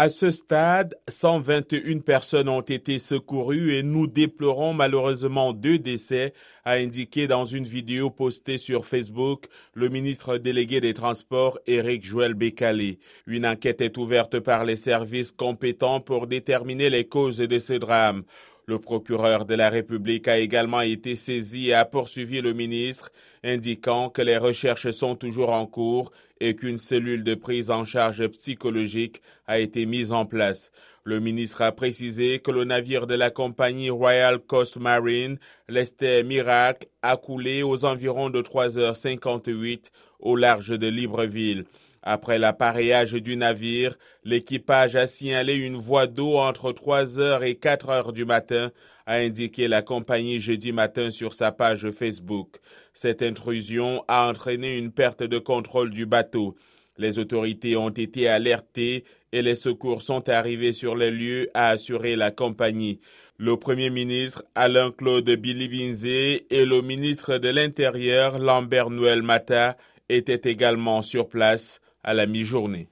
À ce stade, 121 personnes ont été secourues et nous déplorons malheureusement deux décès, a indiqué dans une vidéo postée sur Facebook le ministre délégué des Transports Éric Joël Bécalé. Une enquête est ouverte par les services compétents pour déterminer les causes de ce drame. Le procureur de la République a également été saisi et a poursuivi le ministre, indiquant que les recherches sont toujours en cours et qu'une cellule de prise en charge psychologique a été mise en place. Le ministre a précisé que le navire de la compagnie Royal Coast Marine, l'Esther Miracle, a coulé aux environs de 3h58 au large de Libreville. Après l'appareillage du navire, l'équipage a signalé une voie d'eau entre 3 heures et 4 heures du matin, a indiqué la compagnie jeudi matin sur sa page Facebook. Cette intrusion a entraîné une perte de contrôle du bateau. Les autorités ont été alertées et les secours sont arrivés sur les lieux, a assuré la compagnie. Le Premier ministre Alain-Claude Bilibinzé et le ministre de l'Intérieur Lambert Noël Mata étaient également sur place à la mi-journée.